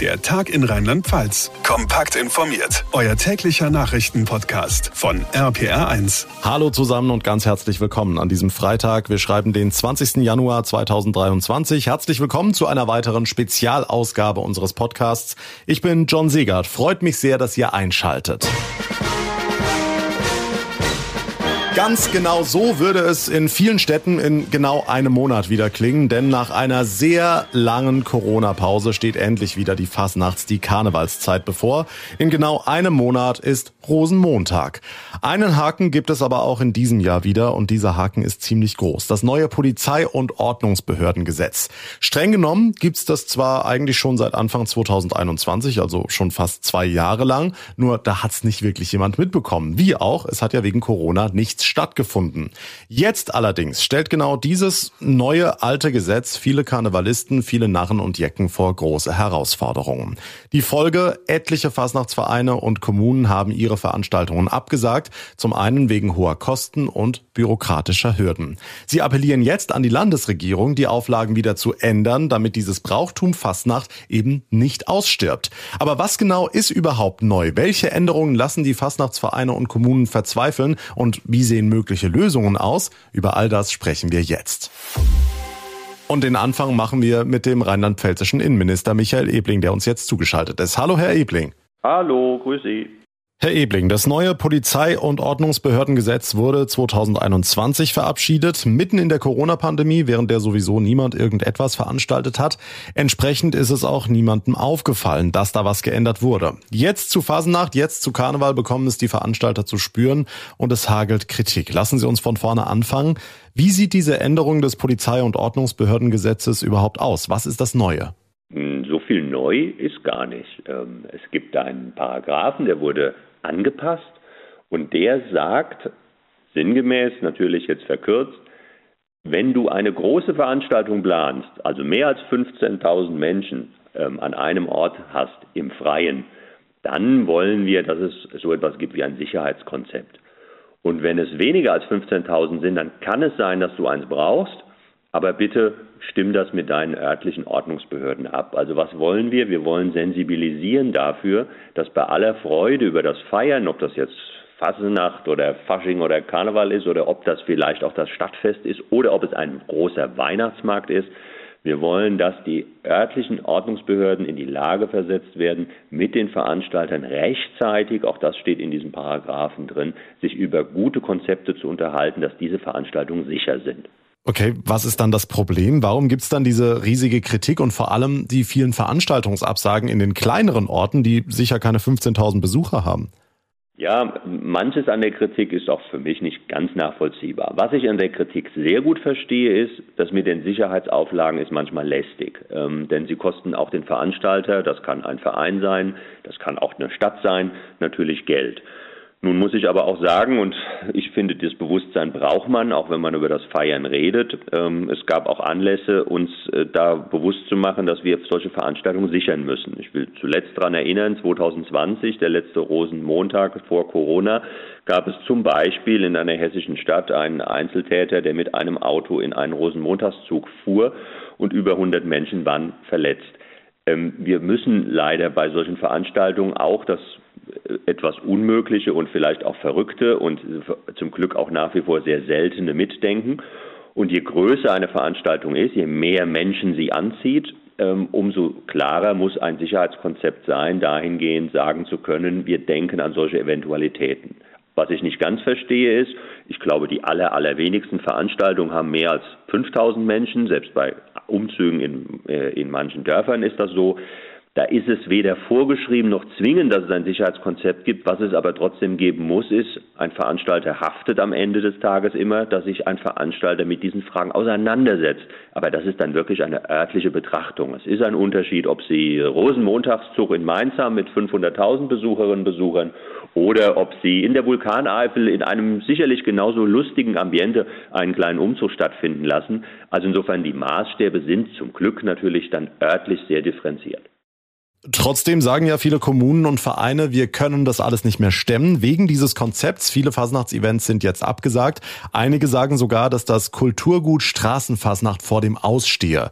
Der Tag in Rheinland-Pfalz. Kompakt informiert. Euer täglicher Nachrichtenpodcast von RPR1. Hallo zusammen und ganz herzlich willkommen an diesem Freitag. Wir schreiben den 20. Januar 2023. Herzlich willkommen zu einer weiteren Spezialausgabe unseres Podcasts. Ich bin John Segert. Freut mich sehr, dass ihr einschaltet. Ganz genau so würde es in vielen Städten in genau einem Monat wieder klingen, denn nach einer sehr langen Corona-Pause steht endlich wieder die Fasnachts-, die Karnevalszeit bevor. In genau einem Monat ist Rosenmontag. Einen Haken gibt es aber auch in diesem Jahr wieder und dieser Haken ist ziemlich groß. Das neue Polizei- und Ordnungsbehördengesetz. Streng genommen gibt's das zwar eigentlich schon seit Anfang 2021, also schon fast zwei Jahre lang, nur da hat's nicht wirklich jemand mitbekommen. Wie auch, es hat ja wegen Corona nichts stattgefunden. Jetzt allerdings stellt genau dieses neue alte Gesetz viele Karnevalisten, viele Narren und Jecken vor große Herausforderungen. Die Folge, etliche Fasnachtsvereine und Kommunen haben ihre Veranstaltungen abgesagt, zum einen wegen hoher Kosten und bürokratischer Hürden. Sie appellieren jetzt an die Landesregierung, die Auflagen wieder zu ändern, damit dieses Brauchtum Fasnacht eben nicht ausstirbt. Aber was genau ist überhaupt neu? Welche Änderungen lassen die Fasnachtsvereine und Kommunen verzweifeln und wie sehen mögliche Lösungen aus? Über all das sprechen wir jetzt. Und den Anfang machen wir mit dem rheinland-pfälzischen Innenminister Michael Ebling, der uns jetzt zugeschaltet ist. Hallo, Herr Ebling. Hallo, grüß Sie. Herr Ebling, das neue Polizei- und Ordnungsbehördengesetz wurde 2021 verabschiedet, mitten in der Corona-Pandemie, während der sowieso niemand irgendetwas veranstaltet hat. Entsprechend ist es auch niemandem aufgefallen, dass da was geändert wurde. Jetzt zu Phasennacht, jetzt zu Karneval bekommen es die Veranstalter zu spüren und es hagelt Kritik. Lassen Sie uns von vorne anfangen. Wie sieht diese Änderung des Polizei- und Ordnungsbehördengesetzes überhaupt aus? Was ist das Neue? Neu ist gar nicht. Ähm, es gibt einen Paragraphen, der wurde angepasst und der sagt, sinngemäß natürlich jetzt verkürzt, wenn du eine große Veranstaltung planst, also mehr als 15.000 Menschen ähm, an einem Ort hast im Freien, dann wollen wir, dass es so etwas gibt wie ein Sicherheitskonzept. Und wenn es weniger als 15.000 sind, dann kann es sein, dass du eins brauchst, aber bitte stimm das mit deinen örtlichen Ordnungsbehörden ab. Also was wollen wir? Wir wollen sensibilisieren dafür, dass bei aller Freude über das Feiern, ob das jetzt Fasnacht oder Fasching oder Karneval ist oder ob das vielleicht auch das Stadtfest ist oder ob es ein großer Weihnachtsmarkt ist, wir wollen, dass die örtlichen Ordnungsbehörden in die Lage versetzt werden, mit den Veranstaltern rechtzeitig, auch das steht in diesem Paragraphen drin, sich über gute Konzepte zu unterhalten, dass diese Veranstaltungen sicher sind. Okay, was ist dann das Problem? Warum gibt es dann diese riesige Kritik und vor allem die vielen Veranstaltungsabsagen in den kleineren Orten, die sicher keine 15.000 Besucher haben? Ja, manches an der Kritik ist auch für mich nicht ganz nachvollziehbar. Was ich an der Kritik sehr gut verstehe, ist, dass mit den Sicherheitsauflagen ist manchmal lästig. Ähm, denn sie kosten auch den Veranstalter, das kann ein Verein sein, das kann auch eine Stadt sein, natürlich Geld. Nun muss ich aber auch sagen, und ich finde, das Bewusstsein braucht man, auch wenn man über das Feiern redet. Ähm, es gab auch Anlässe, uns äh, da bewusst zu machen, dass wir solche Veranstaltungen sichern müssen. Ich will zuletzt daran erinnern, 2020, der letzte Rosenmontag vor Corona, gab es zum Beispiel in einer hessischen Stadt einen Einzeltäter, der mit einem Auto in einen Rosenmontagszug fuhr und über 100 Menschen waren verletzt. Ähm, wir müssen leider bei solchen Veranstaltungen auch das etwas Unmögliche und vielleicht auch Verrückte und zum Glück auch nach wie vor sehr seltene mitdenken. Und je größer eine Veranstaltung ist, je mehr Menschen sie anzieht, ähm, umso klarer muss ein Sicherheitskonzept sein, dahingehend sagen zu können, wir denken an solche Eventualitäten. Was ich nicht ganz verstehe ist, ich glaube, die aller, allerwenigsten Veranstaltungen haben mehr als 5000 Menschen, selbst bei Umzügen in, äh, in manchen Dörfern ist das so. Da ist es weder vorgeschrieben noch zwingend, dass es ein Sicherheitskonzept gibt. Was es aber trotzdem geben muss, ist, ein Veranstalter haftet am Ende des Tages immer, dass sich ein Veranstalter mit diesen Fragen auseinandersetzt. Aber das ist dann wirklich eine örtliche Betrachtung. Es ist ein Unterschied, ob Sie Rosenmontagszug in Mainz haben mit 500.000 Besucherinnen und Besuchern oder ob Sie in der Vulkaneifel in einem sicherlich genauso lustigen Ambiente einen kleinen Umzug stattfinden lassen. Also insofern die Maßstäbe sind zum Glück natürlich dann örtlich sehr differenziert. Trotzdem sagen ja viele Kommunen und Vereine, wir können das alles nicht mehr stemmen wegen dieses Konzepts. Viele Fasnachtsevents sind jetzt abgesagt. Einige sagen sogar, dass das Kulturgut Straßenfasnacht vor dem ausstehe.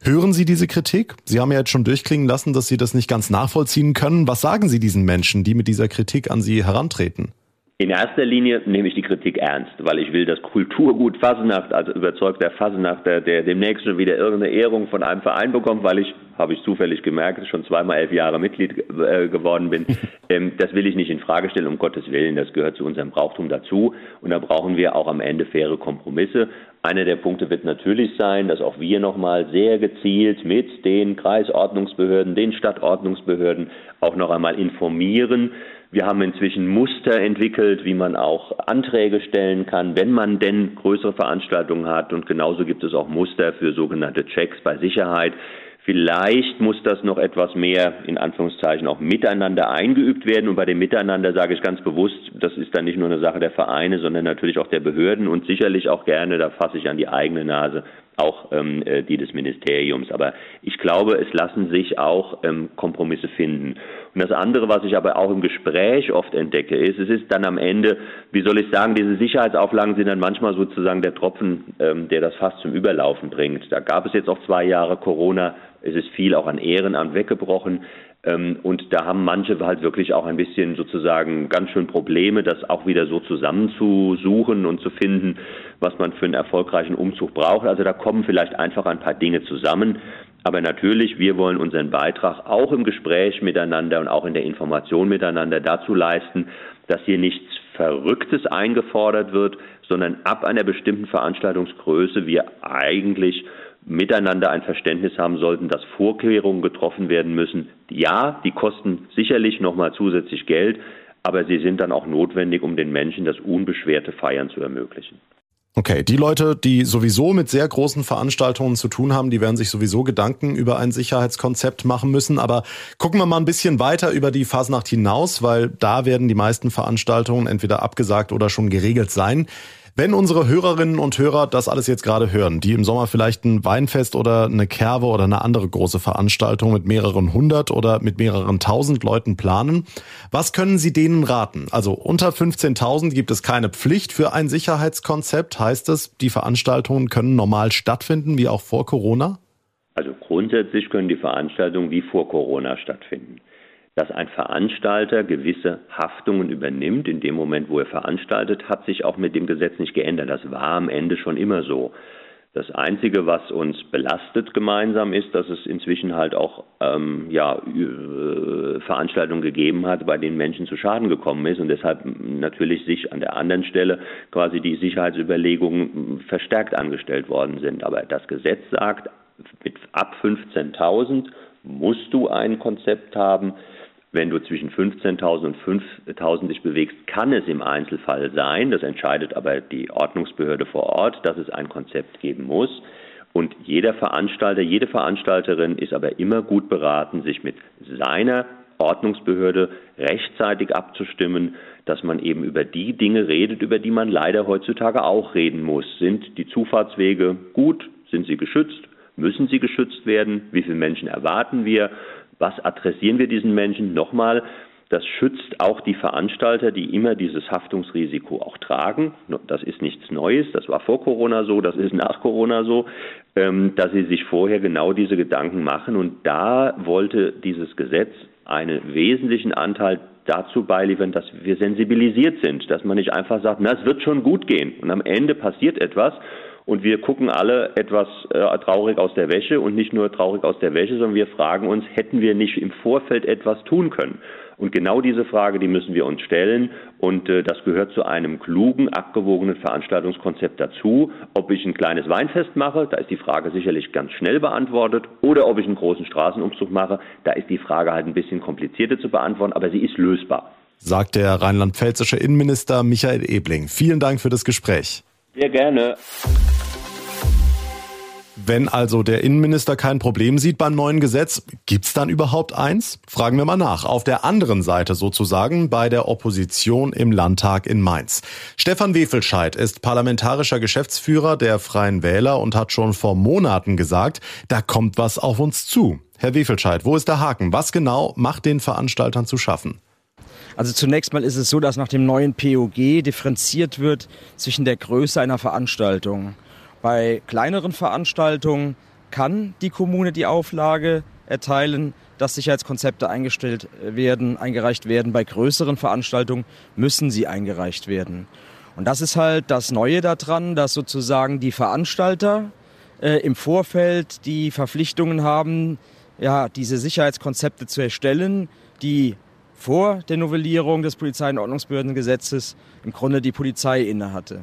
Hören Sie diese Kritik? Sie haben ja jetzt schon durchklingen lassen, dass Sie das nicht ganz nachvollziehen können. Was sagen Sie diesen Menschen, die mit dieser Kritik an Sie herantreten? In erster Linie nehme ich die Kritik ernst, weil ich will, dass Kulturgut Fasenacht, also überzeugter Fasenachter, der demnächst schon wieder irgendeine Ehrung von einem Verein bekommt, weil ich, habe ich zufällig gemerkt, schon zweimal elf Jahre Mitglied äh, geworden bin. Ähm, das will ich nicht in Frage stellen, um Gottes Willen. Das gehört zu unserem Brauchtum dazu. Und da brauchen wir auch am Ende faire Kompromisse. Einer der Punkte wird natürlich sein, dass auch wir nochmal sehr gezielt mit den Kreisordnungsbehörden, den Stadtordnungsbehörden auch noch einmal informieren, wir haben inzwischen Muster entwickelt, wie man auch Anträge stellen kann, wenn man denn größere Veranstaltungen hat. Und genauso gibt es auch Muster für sogenannte Checks bei Sicherheit. Vielleicht muss das noch etwas mehr in Anführungszeichen auch miteinander eingeübt werden. Und bei dem Miteinander sage ich ganz bewusst, das ist dann nicht nur eine Sache der Vereine, sondern natürlich auch der Behörden und sicherlich auch gerne, da fasse ich an die eigene Nase, auch ähm, äh, die des Ministeriums. Aber ich glaube, es lassen sich auch ähm, Kompromisse finden. Und das andere, was ich aber auch im Gespräch oft entdecke, ist, es ist dann am Ende, wie soll ich sagen, diese Sicherheitsauflagen sind dann manchmal sozusagen der Tropfen, ähm, der das fast zum Überlaufen bringt. Da gab es jetzt auch zwei Jahre Corona. Es ist viel auch an Ehrenamt weggebrochen. Ähm, und da haben manche halt wirklich auch ein bisschen sozusagen ganz schön Probleme, das auch wieder so zusammenzusuchen und zu finden, was man für einen erfolgreichen Umzug braucht. Also da kommen vielleicht einfach ein paar Dinge zusammen. Aber natürlich, wir wollen unseren Beitrag auch im Gespräch miteinander und auch in der Information miteinander dazu leisten, dass hier nichts Verrücktes eingefordert wird, sondern ab einer bestimmten Veranstaltungsgröße wir eigentlich miteinander ein Verständnis haben sollten, dass Vorkehrungen getroffen werden müssen. Ja, die kosten sicherlich nochmal zusätzlich Geld, aber sie sind dann auch notwendig, um den Menschen das unbeschwerte Feiern zu ermöglichen. Okay, die Leute, die sowieso mit sehr großen Veranstaltungen zu tun haben, die werden sich sowieso Gedanken über ein Sicherheitskonzept machen müssen. Aber gucken wir mal ein bisschen weiter über die Fasnacht hinaus, weil da werden die meisten Veranstaltungen entweder abgesagt oder schon geregelt sein. Wenn unsere Hörerinnen und Hörer das alles jetzt gerade hören, die im Sommer vielleicht ein Weinfest oder eine Kerbe oder eine andere große Veranstaltung mit mehreren hundert oder mit mehreren tausend Leuten planen, was können Sie denen raten? Also unter 15.000 gibt es keine Pflicht für ein Sicherheitskonzept. Heißt es, die Veranstaltungen können normal stattfinden, wie auch vor Corona? Also grundsätzlich können die Veranstaltungen wie vor Corona stattfinden dass ein Veranstalter gewisse Haftungen übernimmt. In dem Moment, wo er veranstaltet, hat sich auch mit dem Gesetz nicht geändert. Das war am Ende schon immer so. Das Einzige, was uns belastet gemeinsam ist, dass es inzwischen halt auch ähm, ja, äh, Veranstaltungen gegeben hat, bei denen Menschen zu Schaden gekommen ist und deshalb natürlich sich an der anderen Stelle quasi die Sicherheitsüberlegungen verstärkt angestellt worden sind. Aber das Gesetz sagt, mit ab 15.000 musst du ein Konzept haben, wenn du zwischen 15.000 und 5.000 dich bewegst, kann es im Einzelfall sein, das entscheidet aber die Ordnungsbehörde vor Ort, dass es ein Konzept geben muss. Und jeder Veranstalter, jede Veranstalterin ist aber immer gut beraten, sich mit seiner Ordnungsbehörde rechtzeitig abzustimmen, dass man eben über die Dinge redet, über die man leider heutzutage auch reden muss. Sind die Zufahrtswege gut? Sind sie geschützt? Müssen sie geschützt werden? Wie viele Menschen erwarten wir? Was adressieren wir diesen Menschen? Nochmal, das schützt auch die Veranstalter, die immer dieses Haftungsrisiko auch tragen. Das ist nichts Neues, das war vor Corona so, das ist nach Corona so, ähm, dass sie sich vorher genau diese Gedanken machen. Und da wollte dieses Gesetz einen wesentlichen Anteil dazu beiliefern, dass wir sensibilisiert sind, dass man nicht einfach sagt, na, es wird schon gut gehen und am Ende passiert etwas und wir gucken alle etwas äh, traurig aus der Wäsche und nicht nur traurig aus der Wäsche, sondern wir fragen uns, hätten wir nicht im Vorfeld etwas tun können? Und genau diese Frage, die müssen wir uns stellen. Und äh, das gehört zu einem klugen, abgewogenen Veranstaltungskonzept dazu. Ob ich ein kleines Weinfest mache, da ist die Frage sicherlich ganz schnell beantwortet. Oder ob ich einen großen Straßenumzug mache, da ist die Frage halt ein bisschen komplizierter zu beantworten, aber sie ist lösbar. Sagt der rheinland-pfälzische Innenminister Michael Ebling. Vielen Dank für das Gespräch. Sehr gerne. Wenn also der Innenminister kein Problem sieht beim neuen Gesetz, gibt's dann überhaupt eins? Fragen wir mal nach. Auf der anderen Seite sozusagen bei der Opposition im Landtag in Mainz. Stefan Wefelscheid ist parlamentarischer Geschäftsführer der Freien Wähler und hat schon vor Monaten gesagt, da kommt was auf uns zu. Herr Wefelscheid, wo ist der Haken? Was genau macht den Veranstaltern zu schaffen? Also zunächst mal ist es so, dass nach dem neuen POG differenziert wird zwischen der Größe einer Veranstaltung. Bei kleineren Veranstaltungen kann die Kommune die Auflage erteilen, dass Sicherheitskonzepte eingestellt werden, eingereicht werden. Bei größeren Veranstaltungen müssen sie eingereicht werden. Und das ist halt das Neue daran, dass sozusagen die Veranstalter äh, im Vorfeld die Verpflichtungen haben, ja, diese Sicherheitskonzepte zu erstellen, die vor der Novellierung des Polizei- und Ordnungsbehördengesetzes im Grunde die Polizei innehatte.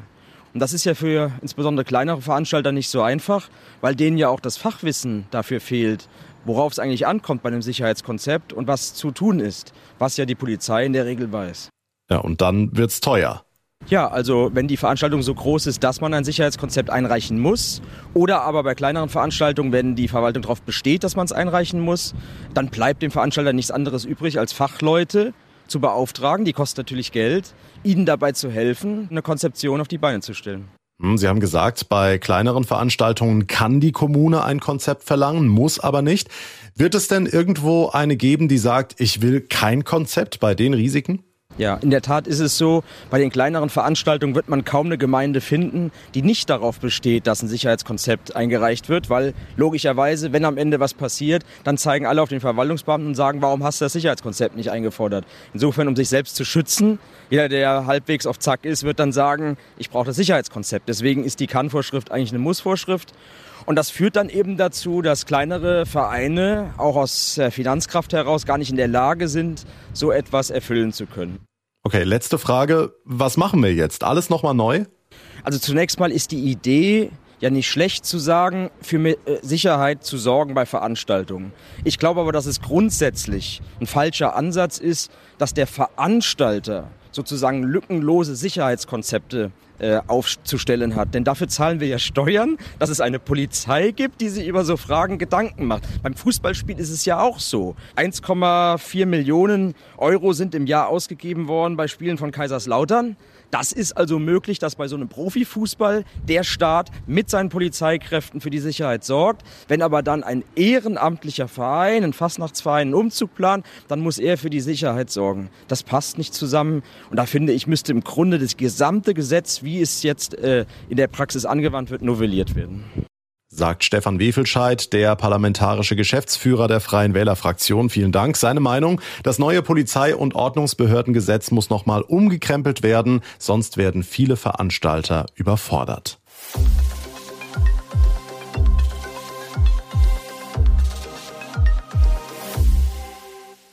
Und das ist ja für insbesondere kleinere Veranstalter nicht so einfach, weil denen ja auch das Fachwissen dafür fehlt, worauf es eigentlich ankommt bei einem Sicherheitskonzept und was zu tun ist, was ja die Polizei in der Regel weiß. Ja, und dann wird's teuer. Ja, also wenn die Veranstaltung so groß ist, dass man ein Sicherheitskonzept einreichen muss, oder aber bei kleineren Veranstaltungen, wenn die Verwaltung darauf besteht, dass man es einreichen muss, dann bleibt dem Veranstalter nichts anderes übrig, als Fachleute zu beauftragen, die kosten natürlich Geld, ihnen dabei zu helfen, eine Konzeption auf die Beine zu stellen. Hm, Sie haben gesagt, bei kleineren Veranstaltungen kann die Kommune ein Konzept verlangen, muss aber nicht. Wird es denn irgendwo eine geben, die sagt, ich will kein Konzept bei den Risiken? Ja, in der Tat ist es so, bei den kleineren Veranstaltungen wird man kaum eine Gemeinde finden, die nicht darauf besteht, dass ein Sicherheitskonzept eingereicht wird, weil logischerweise, wenn am Ende was passiert, dann zeigen alle auf den Verwaltungsbeamten und sagen, warum hast du das Sicherheitskonzept nicht eingefordert? Insofern, um sich selbst zu schützen, jeder, der halbwegs auf Zack ist, wird dann sagen, ich brauche das Sicherheitskonzept. Deswegen ist die Kann-Vorschrift eigentlich eine Muss-Vorschrift. Und das führt dann eben dazu, dass kleinere Vereine auch aus Finanzkraft heraus gar nicht in der Lage sind, so etwas erfüllen zu können. Okay, letzte Frage. Was machen wir jetzt? Alles nochmal neu? Also zunächst mal ist die Idee ja nicht schlecht zu sagen, für äh, Sicherheit zu sorgen bei Veranstaltungen. Ich glaube aber, dass es grundsätzlich ein falscher Ansatz ist, dass der Veranstalter sozusagen lückenlose Sicherheitskonzepte äh, aufzustellen hat. Denn dafür zahlen wir ja Steuern, dass es eine Polizei gibt, die sich über so Fragen Gedanken macht. Beim Fußballspiel ist es ja auch so. 1,4 Millionen Euro sind im Jahr ausgegeben worden bei Spielen von Kaiserslautern. Das ist also möglich, dass bei so einem Profifußball der Staat mit seinen Polizeikräften für die Sicherheit sorgt. Wenn aber dann ein ehrenamtlicher Verein, ein Fastnachtsverein einen Umzug plant, dann muss er für die Sicherheit sorgen. Das passt nicht zusammen. Und da finde ich, müsste im Grunde das gesamte Gesetz, wie es jetzt äh, in der Praxis angewandt wird, novelliert werden sagt Stefan Wefelscheid, der parlamentarische Geschäftsführer der Freien Wählerfraktion. Vielen Dank. Seine Meinung, das neue Polizei- und Ordnungsbehördengesetz muss nochmal umgekrempelt werden, sonst werden viele Veranstalter überfordert.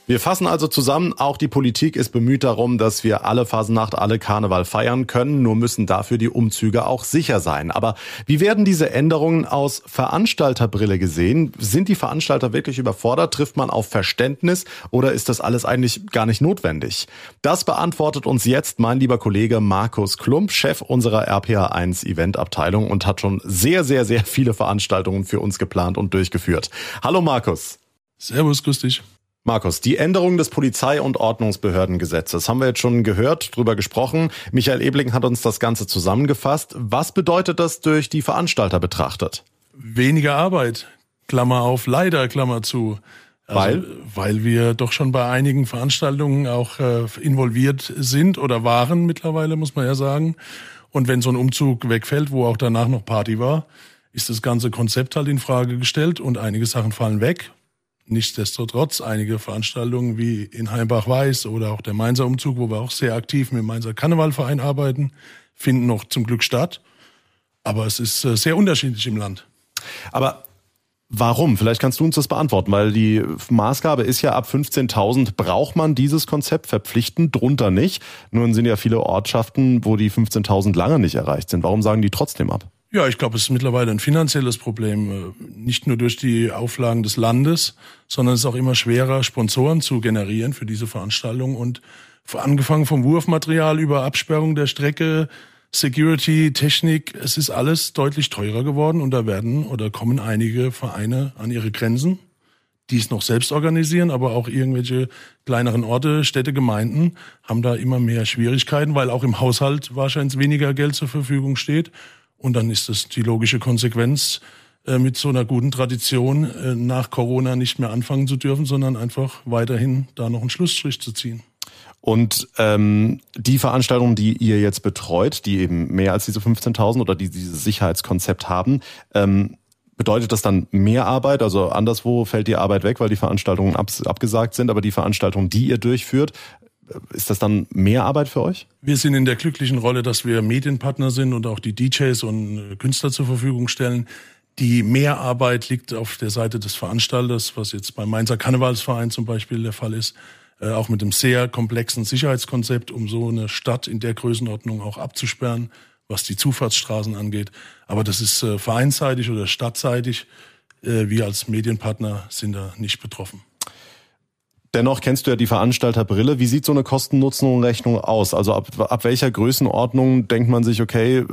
Wir fassen also zusammen, auch die Politik ist bemüht darum, dass wir alle Phasennacht, alle Karneval feiern können, nur müssen dafür die Umzüge auch sicher sein. Aber wie werden diese Änderungen aus Veranstalterbrille gesehen? Sind die Veranstalter wirklich überfordert? Trifft man auf Verständnis oder ist das alles eigentlich gar nicht notwendig? Das beantwortet uns jetzt mein lieber Kollege Markus Klump, Chef unserer RPA1 Eventabteilung und hat schon sehr, sehr, sehr viele Veranstaltungen für uns geplant und durchgeführt. Hallo Markus. Servus, grüß dich. Markus, die Änderung des Polizei- und Ordnungsbehördengesetzes haben wir jetzt schon gehört, drüber gesprochen. Michael Ebling hat uns das Ganze zusammengefasst. Was bedeutet das durch die Veranstalter betrachtet? Weniger Arbeit, Klammer auf, leider, Klammer zu. Also, weil? Weil wir doch schon bei einigen Veranstaltungen auch äh, involviert sind oder waren mittlerweile, muss man ja sagen. Und wenn so ein Umzug wegfällt, wo auch danach noch Party war, ist das ganze Konzept halt in Frage gestellt und einige Sachen fallen weg. Nichtsdestotrotz einige Veranstaltungen wie in Heimbach-Weiß oder auch der Mainzer Umzug, wo wir auch sehr aktiv mit dem Mainzer Karnevalverein arbeiten, finden noch zum Glück statt. Aber es ist äh, sehr unterschiedlich im Land. Aber warum? Vielleicht kannst du uns das beantworten, weil die Maßgabe ist ja ab 15.000 braucht man dieses Konzept verpflichtend, drunter nicht. Nun sind ja viele Ortschaften, wo die 15.000 lange nicht erreicht sind. Warum sagen die trotzdem ab? Ja, ich glaube, es ist mittlerweile ein finanzielles Problem, äh, nicht nur durch die Auflagen des Landes, sondern es ist auch immer schwerer, Sponsoren zu generieren für diese Veranstaltung und angefangen vom Wurfmaterial über Absperrung der Strecke, Security, Technik, es ist alles deutlich teurer geworden und da werden oder kommen einige Vereine an ihre Grenzen, die es noch selbst organisieren, aber auch irgendwelche kleineren Orte, Städte, Gemeinden haben da immer mehr Schwierigkeiten, weil auch im Haushalt wahrscheinlich weniger Geld zur Verfügung steht und dann ist es die logische Konsequenz, äh, mit so einer guten Tradition äh, nach Corona nicht mehr anfangen zu dürfen, sondern einfach weiterhin da noch einen Schlussstrich zu ziehen. Und ähm, die Veranstaltungen, die ihr jetzt betreut, die eben mehr als diese 15.000 oder die dieses Sicherheitskonzept haben, ähm, Bedeutet das dann mehr Arbeit? Also anderswo fällt die Arbeit weg, weil die Veranstaltungen ab, abgesagt sind, aber die Veranstaltungen, die ihr durchführt, ist das dann mehr Arbeit für euch? Wir sind in der glücklichen Rolle, dass wir Medienpartner sind und auch die DJs und äh, Künstler zur Verfügung stellen. Die Mehrarbeit liegt auf der Seite des Veranstalters, was jetzt beim Mainzer Karnevalsverein zum Beispiel der Fall ist. Äh, auch mit einem sehr komplexen Sicherheitskonzept, um so eine Stadt in der Größenordnung auch abzusperren, was die Zufahrtsstraßen angeht. Aber das ist äh, vereinsseitig oder stadtseitig. Äh, wir als Medienpartner sind da nicht betroffen. Dennoch kennst du ja die Veranstalterbrille. Wie sieht so eine Kosten-Nutzen-Rechnung aus? Also ab, ab welcher Größenordnung denkt man sich, okay, äh,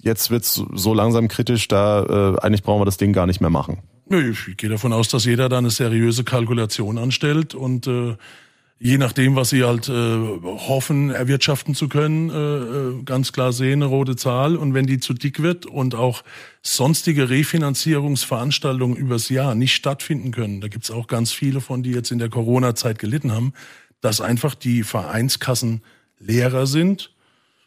jetzt wird's so langsam kritisch, da äh, eigentlich brauchen wir das Ding gar nicht mehr machen? Ich gehe davon aus, dass jeder da eine seriöse Kalkulation anstellt und äh, je nachdem, was sie halt äh, hoffen, erwirtschaften zu können, äh, äh, ganz klar sehen, eine rote Zahl. Und wenn die zu dick wird und auch sonstige Refinanzierungsveranstaltungen übers Jahr nicht stattfinden können, da gibt's auch ganz viele von, die jetzt in der Corona-Zeit gelitten haben, dass einfach die Vereinskassen leerer sind.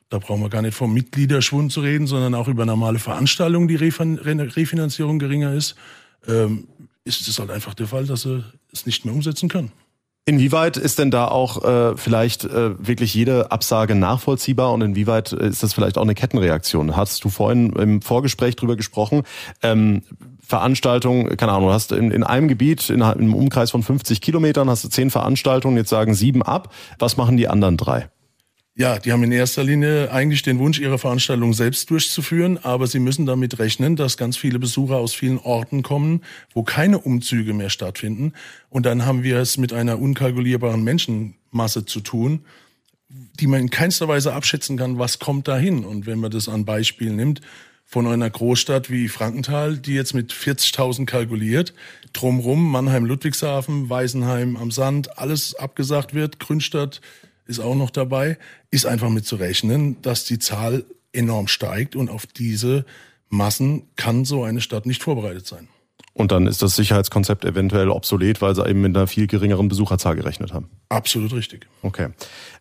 Da brauchen wir gar nicht vom Mitgliederschwund zu reden, sondern auch über normale Veranstaltungen, die Refinanzierung geringer ist. Ähm, ist es halt einfach der Fall, dass sie es nicht mehr umsetzen können. Inwieweit ist denn da auch äh, vielleicht äh, wirklich jede Absage nachvollziehbar und inwieweit ist das vielleicht auch eine Kettenreaktion? Hast du vorhin im Vorgespräch drüber gesprochen? Ähm, Veranstaltung, keine Ahnung, hast in, in einem Gebiet, in, einem Umkreis von 50 Kilometern, hast du zehn Veranstaltungen, jetzt sagen sieben ab. Was machen die anderen drei? Ja, die haben in erster Linie eigentlich den Wunsch, ihre Veranstaltung selbst durchzuführen, aber sie müssen damit rechnen, dass ganz viele Besucher aus vielen Orten kommen, wo keine Umzüge mehr stattfinden. Und dann haben wir es mit einer unkalkulierbaren Menschenmasse zu tun, die man in keinster Weise abschätzen kann, was kommt dahin. Und wenn man das an Beispiel nimmt, von einer Großstadt wie Frankenthal, die jetzt mit 40.000 kalkuliert, drumrum Mannheim, Ludwigshafen, Weisenheim am Sand, alles abgesagt wird, Grünstadt, ist auch noch dabei, ist einfach mit zu rechnen, dass die Zahl enorm steigt und auf diese Massen kann so eine Stadt nicht vorbereitet sein. Und dann ist das Sicherheitskonzept eventuell obsolet, weil sie eben mit einer viel geringeren Besucherzahl gerechnet haben. Absolut richtig. Okay.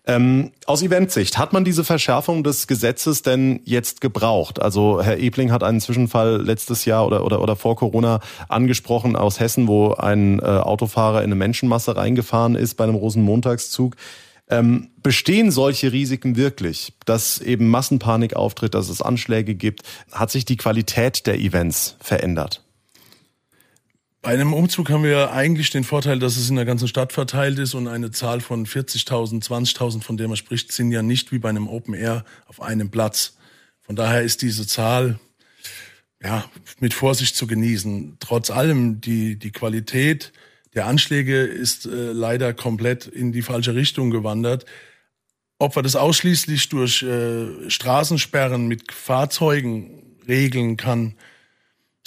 Ähm, aus Eventsicht, hat man diese Verschärfung des Gesetzes denn jetzt gebraucht? Also Herr Ebling hat einen Zwischenfall letztes Jahr oder, oder, oder vor Corona angesprochen aus Hessen, wo ein äh, Autofahrer in eine Menschenmasse reingefahren ist bei einem Rosenmontagszug. Ähm, bestehen solche Risiken wirklich, dass eben Massenpanik auftritt, dass es Anschläge gibt? Hat sich die Qualität der Events verändert? Bei einem Umzug haben wir eigentlich den Vorteil, dass es in der ganzen Stadt verteilt ist und eine Zahl von 40.000, 20.000, von der man spricht, sind ja nicht wie bei einem Open Air auf einem Platz. Von daher ist diese Zahl ja mit Vorsicht zu genießen. Trotz allem die die Qualität der Anschläge ist äh, leider komplett in die falsche Richtung gewandert. Ob wir das ausschließlich durch äh, Straßensperren mit Fahrzeugen regeln kann,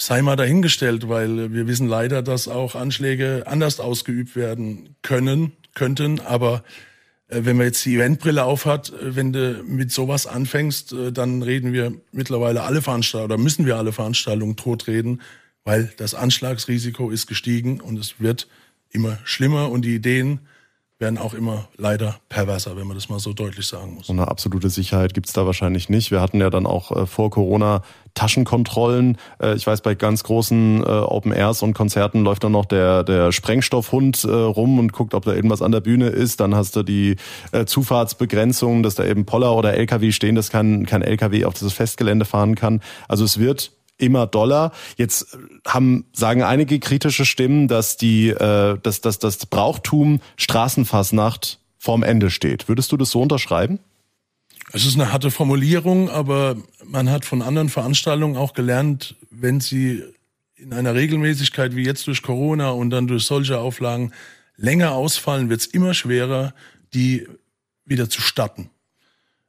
sei mal dahingestellt, weil wir wissen leider, dass auch Anschläge anders ausgeübt werden können, könnten. Aber äh, wenn man jetzt die Eventbrille aufhat, äh, wenn du mit sowas anfängst, äh, dann reden wir mittlerweile alle Veranstaltungen oder müssen wir alle Veranstaltungen totreden, weil das Anschlagsrisiko ist gestiegen und es wird immer schlimmer und die Ideen werden auch immer leider perverser, wenn man das mal so deutlich sagen muss. So eine absolute Sicherheit gibt's da wahrscheinlich nicht. Wir hatten ja dann auch äh, vor Corona Taschenkontrollen. Äh, ich weiß, bei ganz großen äh, Open Airs und Konzerten läuft dann noch der, der Sprengstoffhund äh, rum und guckt, ob da irgendwas an der Bühne ist. Dann hast du die äh, Zufahrtsbegrenzung, dass da eben Poller oder LKW stehen, dass kein, kein LKW auf dieses Festgelände fahren kann. Also es wird immer doller. Jetzt haben sagen einige kritische Stimmen, dass die äh, dass, dass das Brauchtum Straßenfassnacht vorm Ende steht. Würdest du das so unterschreiben? Es ist eine harte Formulierung, aber man hat von anderen Veranstaltungen auch gelernt, wenn sie in einer Regelmäßigkeit wie jetzt durch Corona und dann durch solche Auflagen länger ausfallen, wird es immer schwerer, die wieder zu statten.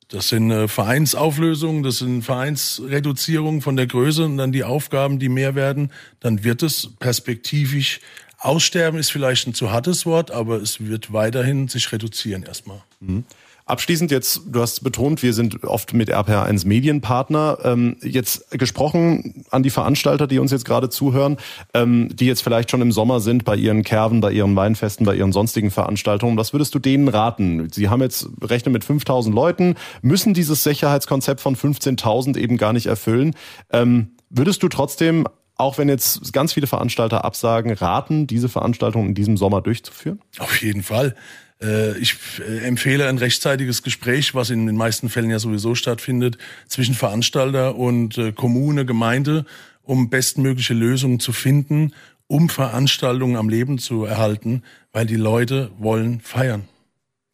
Das sind äh, Vereinsauflösungen, das sind Vereinsreduzierungen von der Größe und dann die Aufgaben, die mehr werden. Dann wird es perspektivisch aussterben, ist vielleicht ein zu hartes Wort, aber es wird weiterhin sich reduzieren erstmal. Mhm. Abschließend jetzt, du hast betont, wir sind oft mit RPR1 Medienpartner. Ähm, jetzt gesprochen an die Veranstalter, die uns jetzt gerade zuhören, ähm, die jetzt vielleicht schon im Sommer sind bei ihren Kerven, bei ihren Weinfesten, bei ihren sonstigen Veranstaltungen. Was würdest du denen raten? Sie haben jetzt rechnen mit 5000 Leuten, müssen dieses Sicherheitskonzept von 15.000 eben gar nicht erfüllen. Ähm, würdest du trotzdem auch wenn jetzt ganz viele Veranstalter absagen, raten, diese Veranstaltung in diesem Sommer durchzuführen? Auf jeden Fall. Äh, ich äh, empfehle ein rechtzeitiges Gespräch, was in den meisten Fällen ja sowieso stattfindet, zwischen Veranstalter und äh, Kommune, Gemeinde, um bestmögliche Lösungen zu finden, um Veranstaltungen am Leben zu erhalten, weil die Leute wollen feiern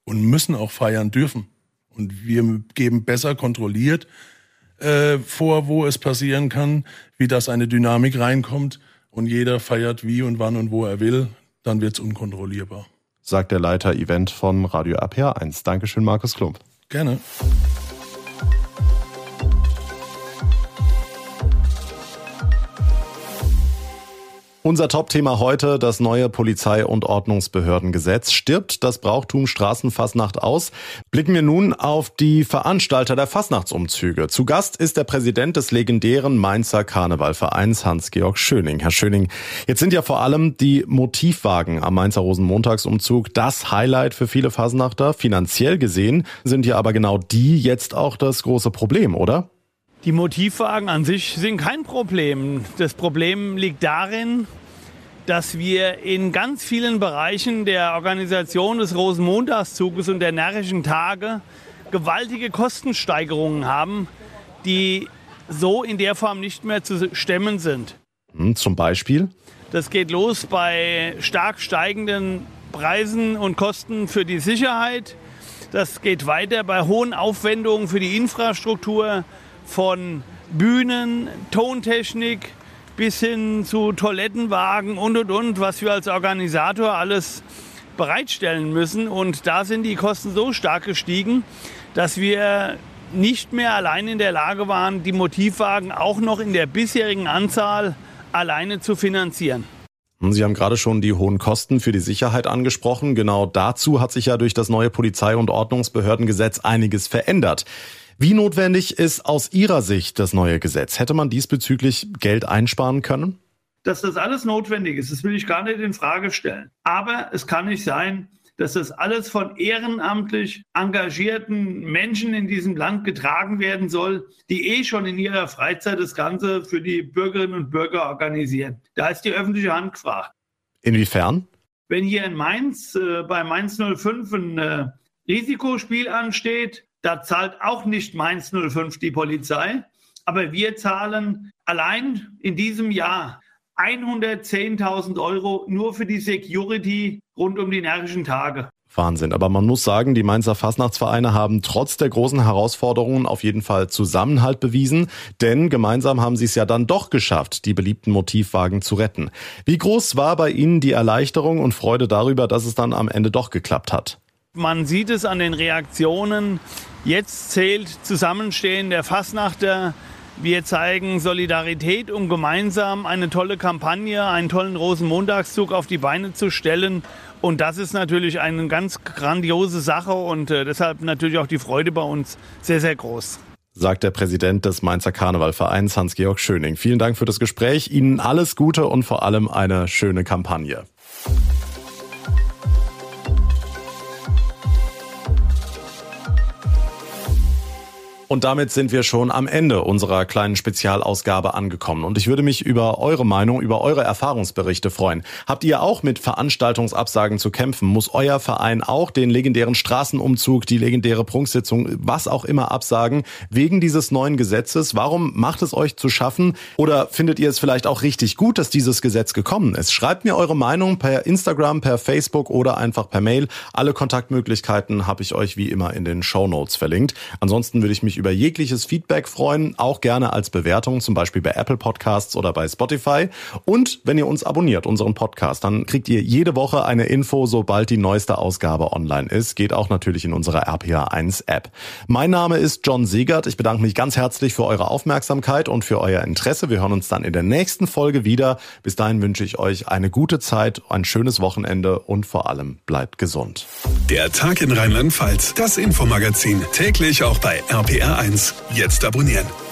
und müssen auch feiern dürfen. Und wir geben besser kontrolliert äh, vor, wo es passieren kann, wie das eine Dynamik reinkommt und jeder feiert wie und wann und wo er will, dann wird's unkontrollierbar sagt der Leiter Event von Radio APA 1. Dankeschön, Markus Klump. Gerne. Unser Top-Thema heute, das neue Polizei- und Ordnungsbehördengesetz. Stirbt das Brauchtum Straßenfassnacht aus? Blicken wir nun auf die Veranstalter der Fassnachtsumzüge. Zu Gast ist der Präsident des legendären Mainzer Karnevalvereins, Hans-Georg Schöning. Herr Schöning, jetzt sind ja vor allem die Motivwagen am Mainzer Rosenmontagsumzug das Highlight für viele Fassnachter. Finanziell gesehen sind ja aber genau die jetzt auch das große Problem, oder? Die Motivwagen an sich sind kein Problem. Das Problem liegt darin, dass wir in ganz vielen Bereichen der Organisation des Rosenmontagszuges und der närrischen Tage gewaltige Kostensteigerungen haben, die so in der Form nicht mehr zu stemmen sind. Hm, zum Beispiel? Das geht los bei stark steigenden Preisen und Kosten für die Sicherheit. Das geht weiter bei hohen Aufwendungen für die Infrastruktur, von Bühnen, Tontechnik bis hin zu Toilettenwagen und und und, was wir als Organisator alles bereitstellen müssen. Und da sind die Kosten so stark gestiegen, dass wir nicht mehr allein in der Lage waren, die Motivwagen auch noch in der bisherigen Anzahl alleine zu finanzieren. Sie haben gerade schon die hohen Kosten für die Sicherheit angesprochen. Genau dazu hat sich ja durch das neue Polizei- und Ordnungsbehördengesetz einiges verändert. Wie notwendig ist aus Ihrer Sicht das neue Gesetz? Hätte man diesbezüglich Geld einsparen können? Dass das alles notwendig ist, das will ich gar nicht in Frage stellen. Aber es kann nicht sein, dass das alles von ehrenamtlich engagierten Menschen in diesem Land getragen werden soll, die eh schon in ihrer Freizeit das Ganze für die Bürgerinnen und Bürger organisieren. Da ist die öffentliche Hand gefragt. Inwiefern? Wenn hier in Mainz äh, bei Mainz 05 ein äh, Risikospiel ansteht, da zahlt auch nicht Mainz 05 die Polizei, aber wir zahlen allein in diesem Jahr 110.000 Euro nur für die Security rund um die närrischen Tage. Wahnsinn. Aber man muss sagen, die Mainzer Fastnachtsvereine haben trotz der großen Herausforderungen auf jeden Fall Zusammenhalt bewiesen, denn gemeinsam haben sie es ja dann doch geschafft, die beliebten Motivwagen zu retten. Wie groß war bei Ihnen die Erleichterung und Freude darüber, dass es dann am Ende doch geklappt hat? Man sieht es an den Reaktionen. Jetzt zählt Zusammenstehen der Fassnachter. Wir zeigen Solidarität, um gemeinsam eine tolle Kampagne, einen tollen Rosenmontagszug auf die Beine zu stellen. Und das ist natürlich eine ganz grandiose Sache und äh, deshalb natürlich auch die Freude bei uns sehr, sehr groß sagt der Präsident des Mainzer Karnevalvereins Hans-Georg Schöning. Vielen Dank für das Gespräch. Ihnen alles Gute und vor allem eine schöne Kampagne. Und damit sind wir schon am Ende unserer kleinen Spezialausgabe angekommen. Und ich würde mich über eure Meinung, über eure Erfahrungsberichte freuen. Habt ihr auch mit Veranstaltungsabsagen zu kämpfen? Muss euer Verein auch den legendären Straßenumzug, die legendäre Prunksitzung, was auch immer absagen, wegen dieses neuen Gesetzes? Warum macht es euch zu schaffen? Oder findet ihr es vielleicht auch richtig gut, dass dieses Gesetz gekommen ist? Schreibt mir eure Meinung per Instagram, per Facebook oder einfach per Mail. Alle Kontaktmöglichkeiten habe ich euch wie immer in den Show Notes verlinkt. Ansonsten würde ich mich mich über jegliches Feedback freuen, auch gerne als Bewertung, zum Beispiel bei Apple Podcasts oder bei Spotify. Und wenn ihr uns abonniert, unseren Podcast, dann kriegt ihr jede Woche eine Info, sobald die neueste Ausgabe online ist. Geht auch natürlich in unserer RPA1 App. Mein Name ist John Siegert. Ich bedanke mich ganz herzlich für eure Aufmerksamkeit und für euer Interesse. Wir hören uns dann in der nächsten Folge wieder. Bis dahin wünsche ich euch eine gute Zeit, ein schönes Wochenende und vor allem bleibt gesund. Der Tag in Rheinland-Pfalz, das Infomagazin, täglich auch bei RPA RPR1. Jetzt abonnieren.